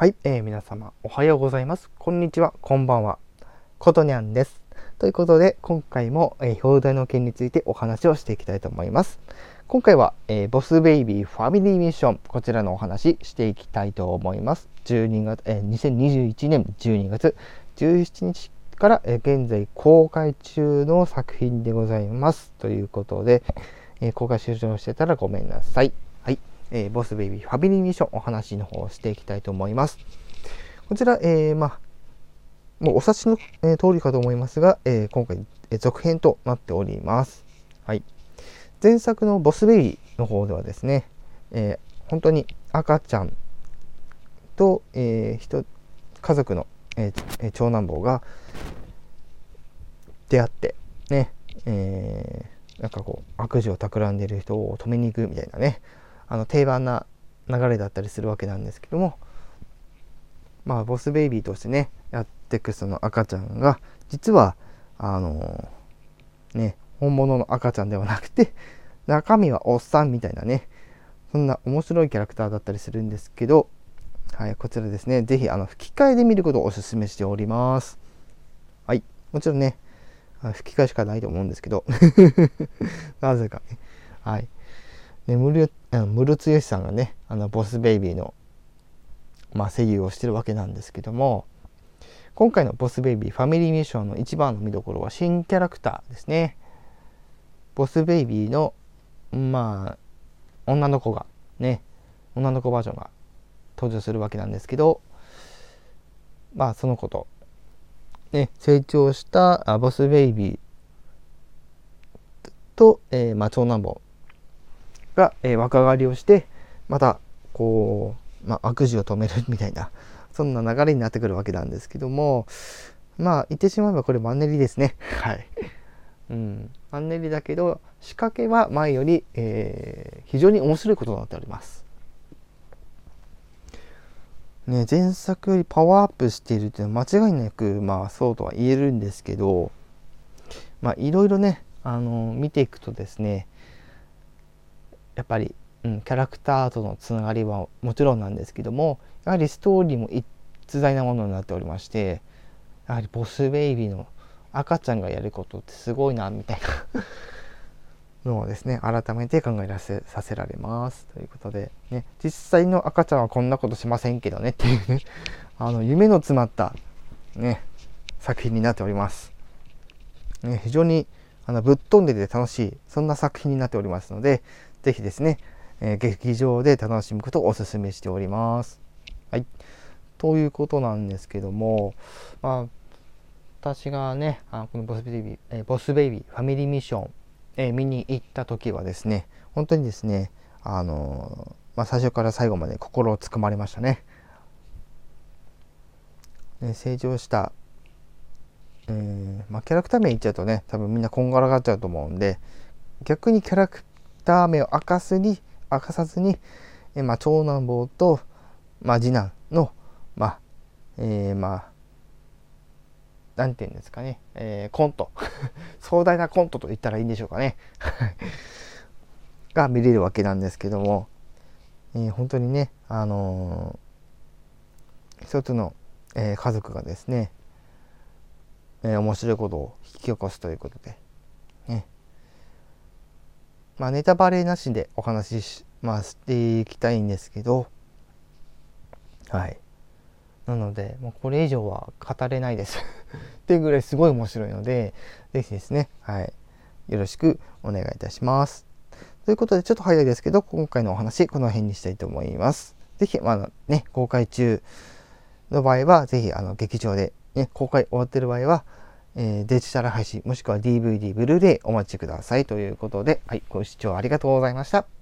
はい、えー、皆様おはようございます。こんにちは、こんばんは。ことにゃんです。ということで、今回も、えー、表題の件についてお話をしていきたいと思います。今回は、えー、ボスベイビーファミリーミッション、こちらのお話していきたいと思います。12月、えー、2021年12月17日から、え、現在公開中の作品でございます。ということで、え、公開終了してたらごめんなさい。えー、ボスベイビーファミリーミッションお話の方をしていきたいと思います。こちら、えー、まあ、もうお察しの、えー、通りかと思いますが、えー、今回、えー、続編となっております。はい。前作のボスベイビーの方ではですね、えー、本当に赤ちゃんと、えー、人家族の、えー、長男坊が出会ってね、えー、なんかこう悪事を企んでいる人を止めに行くみたいなねあの定番な流れだったりするわけなんですけどもまあボスベイビーとしてねやってくその赤ちゃんが実はあのね本物の赤ちゃんではなくて中身はおっさんみたいなねそんな面白いキャラクターだったりするんですけどはいこちらですね。是非あの吹き替えで見ることをお勧めしております。はいもちろんね吹き替えしかないと思うんですけど。なぜかね。はい。でムルムルツヨシさんがねあのボスベイビーの、まあ、声優をしてるわけなんですけども今回のボスベイビーファミリーミッションの一番の見どころは新キャラクターですね。ボスベイビーのまあ女の子がね女の子バージョンが登場するわけなんですけどまあその子とね成長したボスベイビーと、えーまあ、長男坊が、えー、若返りをしてまたこう、まあ、悪事を止めるみたいなそんな流れになってくるわけなんですけどもまあ言ってしまえばこれマンネリですね。はい。うん、マンネリだけど仕掛けは前より、えー、非常に面白いことになっております。ね、前作よりパワーアップしているというのは間違いなく、まあ、そうとは言えるんですけど、まあ、いろいろね、あの見ていくとですね、やっぱり、うん、キャラクターとのつながりはもちろんなんですけどもやはりストーリーも逸材なものになっておりましてやはりボスベイビーの赤ちゃんがやることってすごいなみたいな のをですね改めて考えらせさせられます。ということで、ね、実際の赤ちゃんはこんなことしませんけどねっていうね あの夢の詰まったね作品になっております、ね、非常にあのぶっ飛んでて楽しいそんな作品になっておりますので是非ですね、えー、劇場で楽しむことをお勧めしております。はい。ということなんですけども、まあ、私がね、あこのボスベイビー、えー、ボスベイビーファミリーミッション、えー、見に行った時はですね、本当にですね、あのまあ、最初から最後まで心をつかまれましたね。ね成長した、えーまあ、キャラクター名言っちゃうとね、多分みんなこんがらがっちゃうと思うんで、逆にキャラクター名を明かすに明かさずに、えまあ、長男坊と、まあ、次男のまあえー、まあなんて言うんですかね、えー、コント。壮大なコントと言ったらいいんでしょうかね。が見れるわけなんですけども、えー、本当にねあのー、一つの、えー、家族がですね、えー、面白いことを引き起こすということでねまあ、ネタバレなしでお話しし、まあ、していきたいんですけど、はい。なので、もうこれ以上は語れないです っていうぐらいすごい面白いので、ぜひですね、はい。よろしくお願いいたします。ということで、ちょっと早いですけど、今回のお話、この辺にしたいと思います。ぜひ、まあね、公開中の場合は、ぜひ、あの、劇場で、ね、公開終わってる場合は、えー、デジタル配信、もしくは DVD、ブルーレイお待ちくださいということで、はい、ご視聴ありがとうございました。